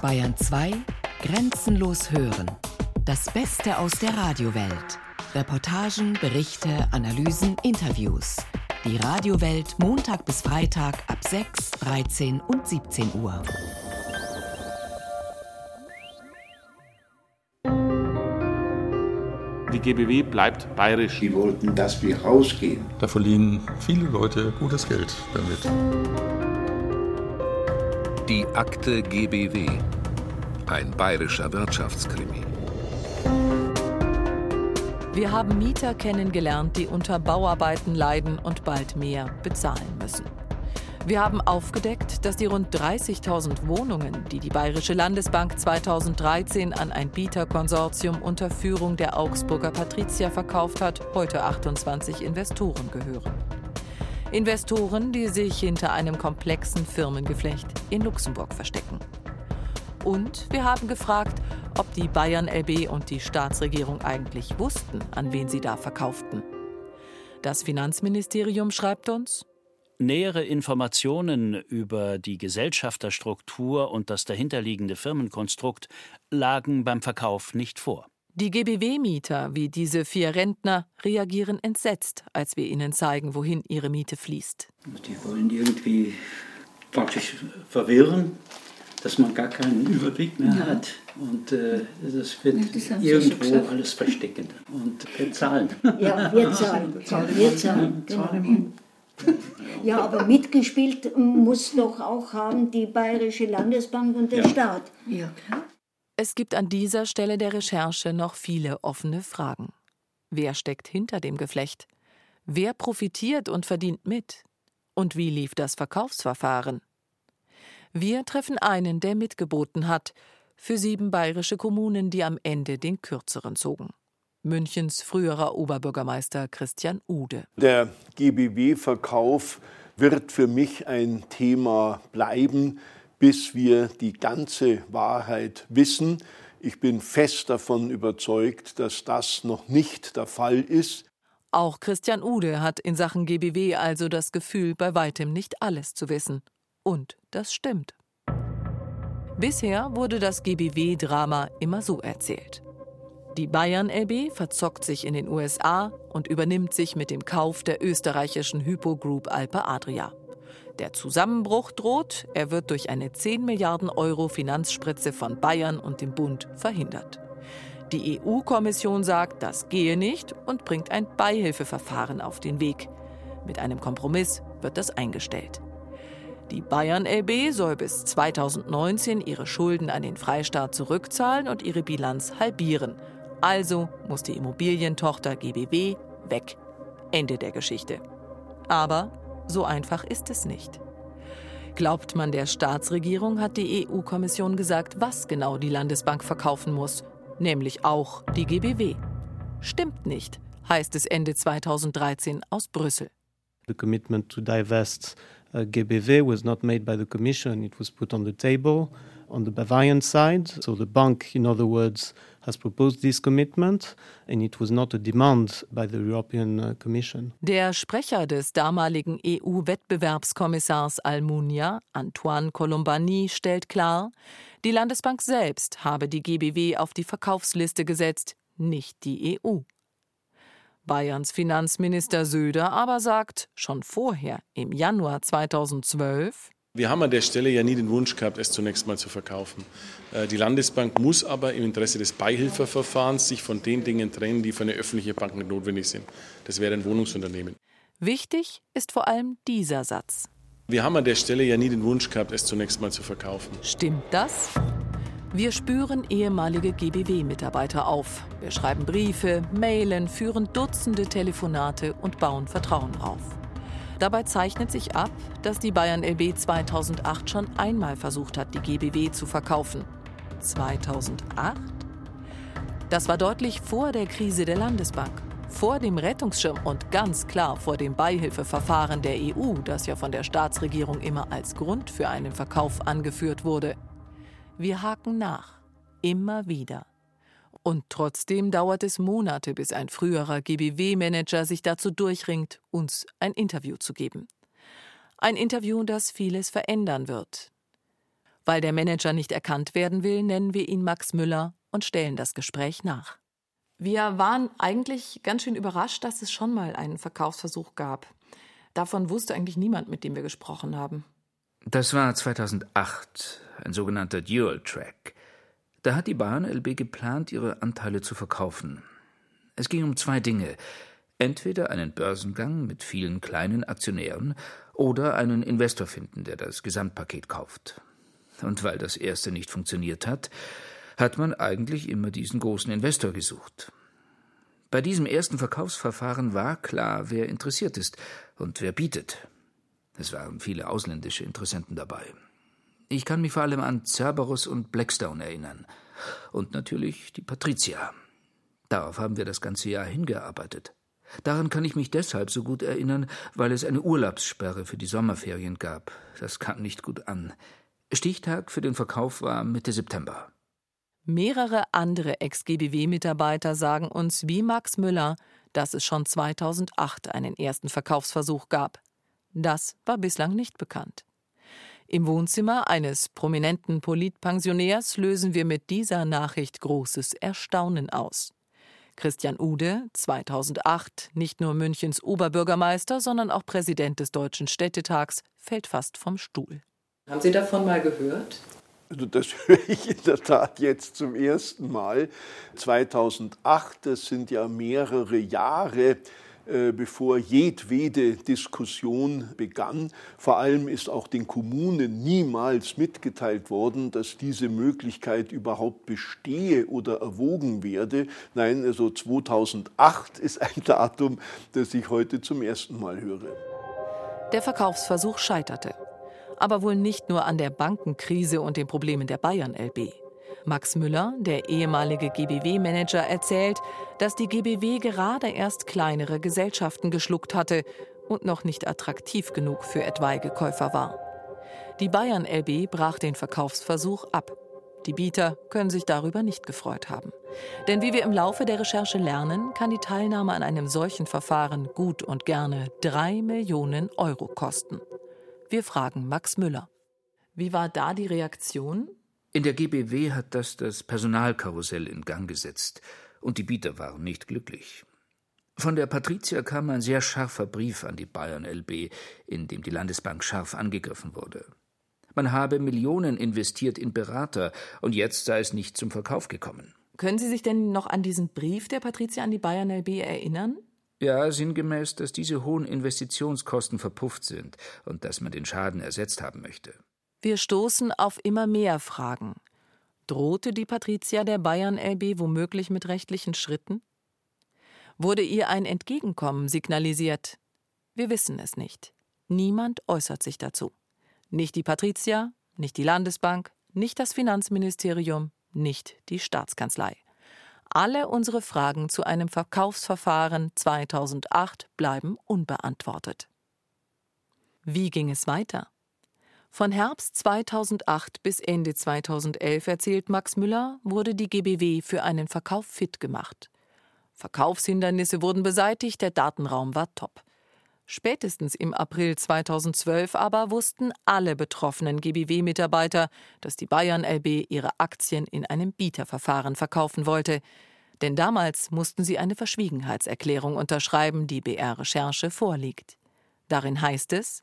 Bayern 2 Grenzenlos hören. Das Beste aus der Radiowelt. Reportagen, Berichte, Analysen, Interviews. Die Radiowelt Montag bis Freitag ab 6, 13 und 17 Uhr. Die GBW bleibt bayerisch. Die wollten, dass wir rausgehen. Da verlieren viele Leute gutes Geld damit. Die Akte GBW. Ein bayerischer Wirtschaftskrimi. Wir haben Mieter kennengelernt, die unter Bauarbeiten leiden und bald mehr bezahlen müssen. Wir haben aufgedeckt, dass die rund 30.000 Wohnungen, die die Bayerische Landesbank 2013 an ein Bieterkonsortium unter Führung der Augsburger Patrizier verkauft hat, heute 28 Investoren gehören. Investoren, die sich hinter einem komplexen Firmengeflecht in Luxemburg verstecken. Und wir haben gefragt, ob die Bayern LB und die Staatsregierung eigentlich wussten, an wen sie da verkauften. Das Finanzministerium schreibt uns, Nähere Informationen über die Gesellschafterstruktur und das dahinterliegende Firmenkonstrukt lagen beim Verkauf nicht vor. Die GBW-Mieter, wie diese vier Rentner, reagieren entsetzt, als wir ihnen zeigen, wohin ihre Miete fließt. Die wollen irgendwie praktisch verwirren, dass man gar keinen Überblick mehr ja. hat. Und äh, das wird ja, das irgendwo alles verstecken. Und wir zahlen. Ja, wir zahlen. Wir zahlen. Genau. Ja, aber mitgespielt muss doch auch haben die Bayerische Landesbank und der ja. Staat. Ja, klar. Es gibt an dieser Stelle der Recherche noch viele offene Fragen. Wer steckt hinter dem Geflecht? Wer profitiert und verdient mit? Und wie lief das Verkaufsverfahren? Wir treffen einen, der mitgeboten hat, für sieben bayerische Kommunen, die am Ende den kürzeren zogen. Münchens früherer Oberbürgermeister Christian Ude. Der GBW-Verkauf wird für mich ein Thema bleiben, bis wir die ganze Wahrheit wissen. Ich bin fest davon überzeugt, dass das noch nicht der Fall ist. Auch Christian Ude hat in Sachen GBW also das Gefühl, bei weitem nicht alles zu wissen. Und das stimmt. Bisher wurde das GBW-Drama immer so erzählt. Die Bayern LB verzockt sich in den USA und übernimmt sich mit dem Kauf der österreichischen Hypo Group Alpe Adria. Der Zusammenbruch droht, er wird durch eine 10 Milliarden Euro Finanzspritze von Bayern und dem Bund verhindert. Die EU-Kommission sagt, das gehe nicht und bringt ein Beihilfeverfahren auf den Weg. Mit einem Kompromiss wird das eingestellt. Die Bayern LB soll bis 2019 ihre Schulden an den Freistaat zurückzahlen und ihre Bilanz halbieren. Also muss die Immobilientochter GBW weg. Ende der Geschichte. Aber so einfach ist es nicht. Glaubt man der Staatsregierung, hat die EU-Kommission gesagt, was genau die Landesbank verkaufen muss, nämlich auch die GBW. Stimmt nicht, heißt es Ende 2013 aus Brüssel. The commitment to divest uh, GBW was not made by the Commission, it was put on the table on the Bavarian side. So the bank, in other words, has proposed this commitment and it was not a demand by the European uh, Commission. Der Sprecher des damaligen EU-Wettbewerbskommissars Almunia, Antoine Colombani, stellt klar, die Landesbank selbst habe die GBW auf die Verkaufsliste gesetzt, nicht die EU. Bayerns Finanzminister Söder aber sagt schon vorher, im Januar 2012, wir haben an der Stelle ja nie den Wunsch gehabt, es zunächst mal zu verkaufen. Äh, die Landesbank muss aber im Interesse des Beihilfeverfahrens sich von den Dingen trennen, die für eine öffentliche Bank nicht notwendig sind. Das wäre ein Wohnungsunternehmen. Wichtig ist vor allem dieser Satz. Wir haben an der Stelle ja nie den Wunsch gehabt, es zunächst mal zu verkaufen. Stimmt das? Wir spüren ehemalige GBW-Mitarbeiter auf. Wir schreiben Briefe, mailen, führen Dutzende Telefonate und bauen Vertrauen auf. Dabei zeichnet sich ab, dass die Bayern LB 2008 schon einmal versucht hat, die GBW zu verkaufen. 2008? Das war deutlich vor der Krise der Landesbank, vor dem Rettungsschirm und ganz klar vor dem Beihilfeverfahren der EU, das ja von der Staatsregierung immer als Grund für einen Verkauf angeführt wurde. Wir haken nach, immer wieder. Und trotzdem dauert es Monate, bis ein früherer GBW-Manager sich dazu durchringt, uns ein Interview zu geben. Ein Interview, das vieles verändern wird. Weil der Manager nicht erkannt werden will, nennen wir ihn Max Müller und stellen das Gespräch nach. Wir waren eigentlich ganz schön überrascht, dass es schon mal einen Verkaufsversuch gab. Davon wusste eigentlich niemand, mit dem wir gesprochen haben. Das war 2008, ein sogenannter Dual Track. Da hat die Bahn LB geplant, ihre Anteile zu verkaufen. Es ging um zwei Dinge. Entweder einen Börsengang mit vielen kleinen Aktionären oder einen Investor finden, der das Gesamtpaket kauft. Und weil das erste nicht funktioniert hat, hat man eigentlich immer diesen großen Investor gesucht. Bei diesem ersten Verkaufsverfahren war klar, wer interessiert ist und wer bietet. Es waren viele ausländische Interessenten dabei. Ich kann mich vor allem an Cerberus und Blackstone erinnern. Und natürlich die Patricia. Darauf haben wir das ganze Jahr hingearbeitet. Daran kann ich mich deshalb so gut erinnern, weil es eine Urlaubssperre für die Sommerferien gab. Das kam nicht gut an. Stichtag für den Verkauf war Mitte September. Mehrere andere Ex-GBW-Mitarbeiter sagen uns wie Max Müller, dass es schon 2008 einen ersten Verkaufsversuch gab. Das war bislang nicht bekannt. Im Wohnzimmer eines prominenten Politpensionärs lösen wir mit dieser Nachricht großes Erstaunen aus. Christian Ude, 2008 nicht nur Münchens Oberbürgermeister, sondern auch Präsident des Deutschen Städtetags, fällt fast vom Stuhl. Haben Sie davon mal gehört? Also das höre ich in der Tat jetzt zum ersten Mal. 2008, das sind ja mehrere Jahre bevor jedwede Diskussion begann. Vor allem ist auch den Kommunen niemals mitgeteilt worden, dass diese Möglichkeit überhaupt bestehe oder erwogen werde. Nein, also 2008 ist ein Datum, das ich heute zum ersten Mal höre. Der Verkaufsversuch scheiterte. Aber wohl nicht nur an der Bankenkrise und den Problemen der Bayern LB. Max Müller, der ehemalige GBW-Manager, erzählt, dass die GBW gerade erst kleinere Gesellschaften geschluckt hatte und noch nicht attraktiv genug für etwaige Käufer war. Die Bayern LB brach den Verkaufsversuch ab. Die Bieter können sich darüber nicht gefreut haben. Denn wie wir im Laufe der Recherche lernen, kann die Teilnahme an einem solchen Verfahren gut und gerne drei Millionen Euro kosten. Wir fragen Max Müller. Wie war da die Reaktion? In der GBW hat das das Personalkarussell in Gang gesetzt, und die Bieter waren nicht glücklich. Von der Patricia kam ein sehr scharfer Brief an die Bayern LB, in dem die Landesbank scharf angegriffen wurde. Man habe Millionen investiert in Berater, und jetzt sei es nicht zum Verkauf gekommen. Können Sie sich denn noch an diesen Brief der Patricia an die Bayern LB erinnern? Ja, sinngemäß, dass diese hohen Investitionskosten verpufft sind und dass man den Schaden ersetzt haben möchte. Wir stoßen auf immer mehr Fragen. Drohte die Patricia der Bayern LB womöglich mit rechtlichen Schritten? Wurde ihr ein Entgegenkommen signalisiert? Wir wissen es nicht. Niemand äußert sich dazu. Nicht die Patricia, nicht die Landesbank, nicht das Finanzministerium, nicht die Staatskanzlei. Alle unsere Fragen zu einem Verkaufsverfahren 2008 bleiben unbeantwortet. Wie ging es weiter? Von Herbst 2008 bis Ende 2011, erzählt Max Müller, wurde die GBW für einen Verkauf fit gemacht. Verkaufshindernisse wurden beseitigt, der Datenraum war top. Spätestens im April 2012 aber wussten alle betroffenen GBW-Mitarbeiter, dass die Bayern LB ihre Aktien in einem Bieterverfahren verkaufen wollte. Denn damals mussten sie eine Verschwiegenheitserklärung unterschreiben, die BR Recherche vorliegt. Darin heißt es,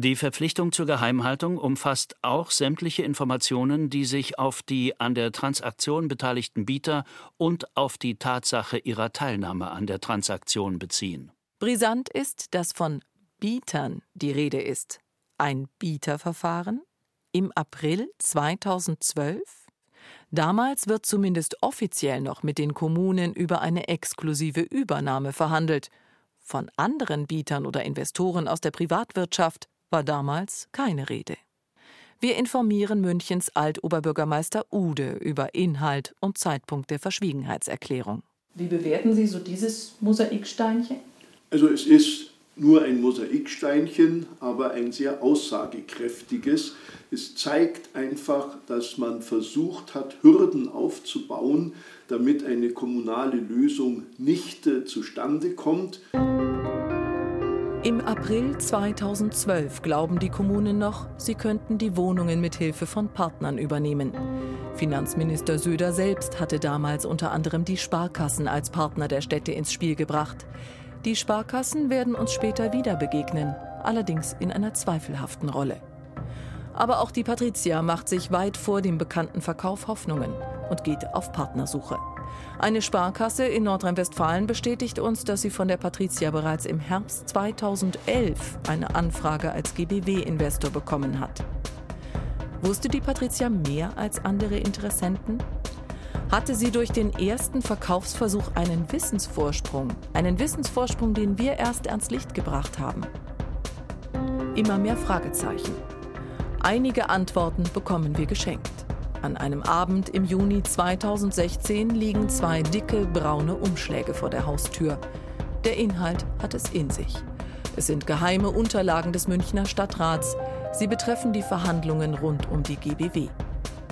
die Verpflichtung zur Geheimhaltung umfasst auch sämtliche Informationen, die sich auf die an der Transaktion beteiligten Bieter und auf die Tatsache ihrer Teilnahme an der Transaktion beziehen. Brisant ist, dass von Bietern die Rede ist. Ein Bieterverfahren? Im April 2012? Damals wird zumindest offiziell noch mit den Kommunen über eine exklusive Übernahme verhandelt. Von anderen Bietern oder Investoren aus der Privatwirtschaft war damals keine Rede. Wir informieren Münchens Altoberbürgermeister Ude über Inhalt und Zeitpunkt der Verschwiegenheitserklärung. Wie bewerten Sie so dieses Mosaiksteinchen? Also es ist nur ein Mosaiksteinchen, aber ein sehr aussagekräftiges. Es zeigt einfach, dass man versucht hat, Hürden aufzubauen, damit eine kommunale Lösung nicht äh, zustande kommt. Im April 2012 glauben die Kommunen noch, sie könnten die Wohnungen mit Hilfe von Partnern übernehmen. Finanzminister Söder selbst hatte damals unter anderem die Sparkassen als Partner der Städte ins Spiel gebracht. Die Sparkassen werden uns später wieder begegnen, allerdings in einer zweifelhaften Rolle. Aber auch die Patricia macht sich weit vor dem bekannten Verkauf Hoffnungen und geht auf Partnersuche. Eine Sparkasse in Nordrhein-Westfalen bestätigt uns, dass sie von der Patricia bereits im Herbst 2011 eine Anfrage als GBW-Investor bekommen hat. Wusste die Patricia mehr als andere Interessenten? Hatte sie durch den ersten Verkaufsversuch einen Wissensvorsprung, einen Wissensvorsprung, den wir erst ans Licht gebracht haben? Immer mehr Fragezeichen. Einige Antworten bekommen wir geschenkt. An einem Abend im Juni 2016 liegen zwei dicke braune Umschläge vor der Haustür. Der Inhalt hat es in sich. Es sind geheime Unterlagen des Münchner Stadtrats. Sie betreffen die Verhandlungen rund um die GBW.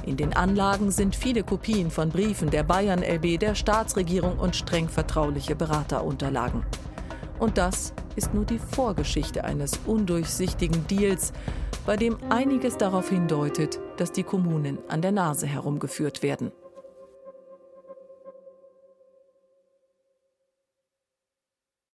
In den Anlagen sind viele Kopien von Briefen der Bayern LB, der Staatsregierung und streng vertrauliche Beraterunterlagen. Und das ist nur die Vorgeschichte eines undurchsichtigen Deals, bei dem einiges darauf hindeutet, dass die Kommunen an der Nase herumgeführt werden.